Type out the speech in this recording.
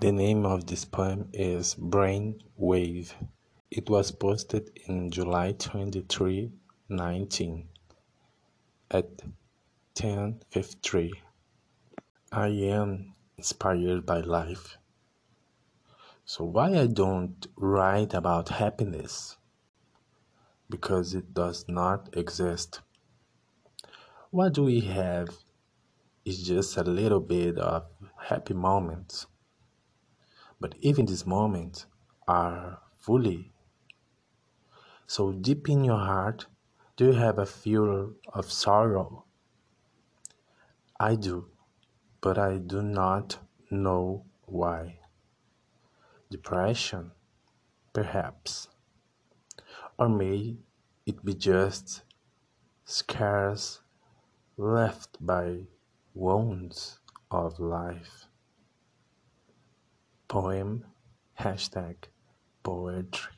The name of this poem is Brain Wave. It was posted in July 23, 19 at 10:53. I am inspired by life. So why I don't write about happiness? Because it does not exist. What do we have is just a little bit of happy moments. But even these moments are fully. So deep in your heart, do you have a feel of sorrow? I do, but I do not know why. Depression, perhaps. Or may it be just scars left by wounds of life. Poem hashtag poetry.